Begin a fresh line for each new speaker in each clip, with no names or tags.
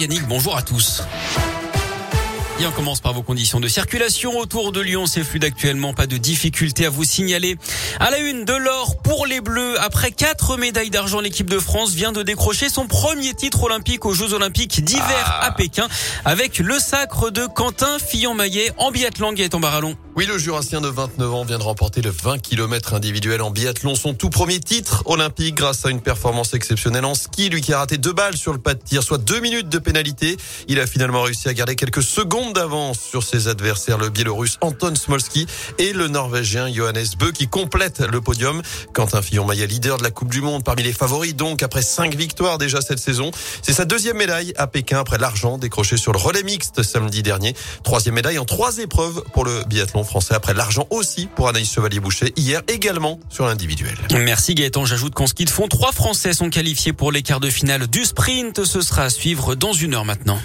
Yannick, bonjour à tous. Et on commence par vos conditions de circulation autour de Lyon. C'est fluide actuellement, pas de difficulté à vous signaler. À la une de l'or pour les Bleus. Après quatre médailles d'argent, l'équipe de France vient de décrocher son premier titre olympique aux Jeux olympiques d'hiver
Ah.
à Pékin avec le sacre de Quentin Fillon-Maillet en biathlon et en Barallon.
Oui, le Jurassien de 29 ans vient de remporter le 20 km individuel en biathlon, son tout premier titre olympique grâce à une performance exceptionnelle en ski. Lui qui a raté deux balles sur le pas de tir, soit deux minutes de pénalité. Il a finalement réussi à garder quelques secondes d'avance sur ses adversaires, le Biélorusse Anton Smolski et le Norvégien Johannes Bö qui complète le podium. Quentin Fillon-Maillet, leader de la Coupe du Monde, parmi les favoris donc après cinq victoires déjà cette saison. C'est sa deuxième médaille à Pékin après l'argent décroché sur le relais mixte samedi dernier. Troisième médaille en trois épreuves pour le biathlon français après l'argent aussi pour Anaïs Chevalier-Boucher hier également sur l'individuel.
Merci Gaëtan. J'ajoute qu'en ski de fond, trois Français sont qualifiés pour les quarts de finale du sprint. Ce sera à suivre dans une heure maintenant.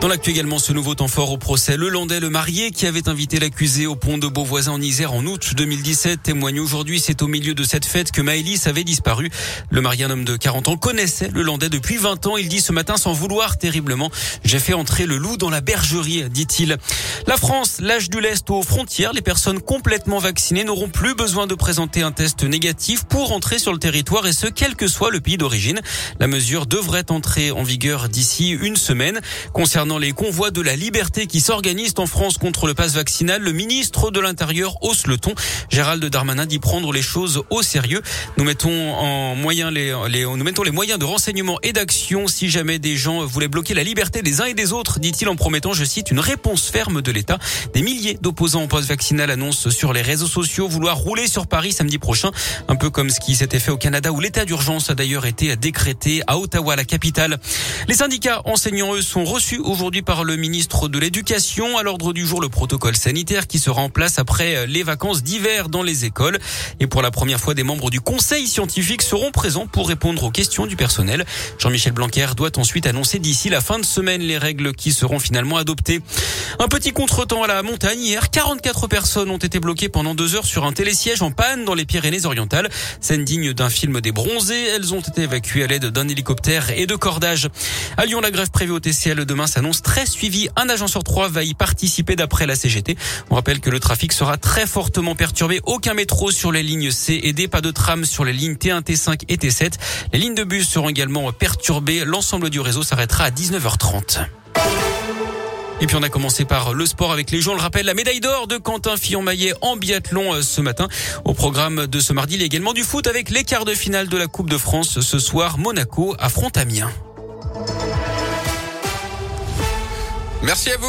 Dans l'actu également, ce nouveau temps fort au procès. Le Landais, le marié, qui avait invité l'accusé au pont de Beauvoisin en Isère en août 2017, témoigne aujourd'hui. C'est au milieu de cette fête que Maëlys avait disparu. Le marié, un homme de 40 ans, connaissait le Landais depuis 20 ans. Il dit ce matin sans vouloir terriblement. J'ai fait entrer le loup dans la bergerie, dit-il. La France, l'âge du lest aux frontières. Les personnes complètement vaccinées n'auront plus besoin de présenter un test négatif pour entrer sur le territoire et ce, quel que soit le pays d'origine. La mesure devrait entrer en vigueur d'ici une semaine. Concernant les convois de la liberté qui s'organisent en France contre le pass vaccinal, le ministre de l'Intérieur hausse le ton. Gérald Darmanin dit prendre les choses au sérieux. Nous mettons en moyen les, les nous mettons les moyens de renseignement et d'action si jamais des gens voulaient bloquer la liberté des uns et des autres, dit-il en promettant, je cite, une réponse ferme de l'État. Des milliers d'opposants au pass vaccinal annoncent sur les réseaux sociaux vouloir rouler sur Paris samedi prochain, un peu comme ce qui s'était fait au Canada où l'état d'urgence a d'ailleurs été décrété à Ottawa, la capitale. Les syndicats enseignants, eux, sont reçus aujourd'hui par le ministre de l'Éducation. À l'ordre du jour, le protocole sanitaire qui sera en place après les vacances d'hiver dans les écoles. Et pour la première fois, des membres du conseil scientifique seront présents pour répondre aux questions du personnel. Jean-Michel Blanquer doit ensuite annoncer d'ici la fin de semaine les règles qui seront finalement adoptées. Un petit contretemps à la montagne. Hier, 44 personnes ont été bloquées pendant deux heures sur un télésiège en panne dans les Pyrénées-Orientales. Scène digne d'un film des bronzés. Elles ont été évacuées à l'aide d'un hélicoptère et de cordage. À Lyon, la grève prévue au TCL demain s'annonce très suivie. Un agent sur trois va y participer d'après la CGT. On rappelle que le trafic sera très fortement perturbé. Aucun métro sur les lignes C et D, pas de tram sur les lignes T1, T5 et T7. Les lignes de bus seront également perturbées. L'ensemble du réseau s'arrêtera à 19h30. Et puis on a commencé par le sport avec les gens. On le rappelle, la médaille d'or de Quentin Fillon-Maillet en biathlon euh, ce matin. Au programme de ce mardi, il y a également du foot avec les quarts de finale de la Coupe de France. Ce soir, Monaco affronte Amiens.
Merci à vous.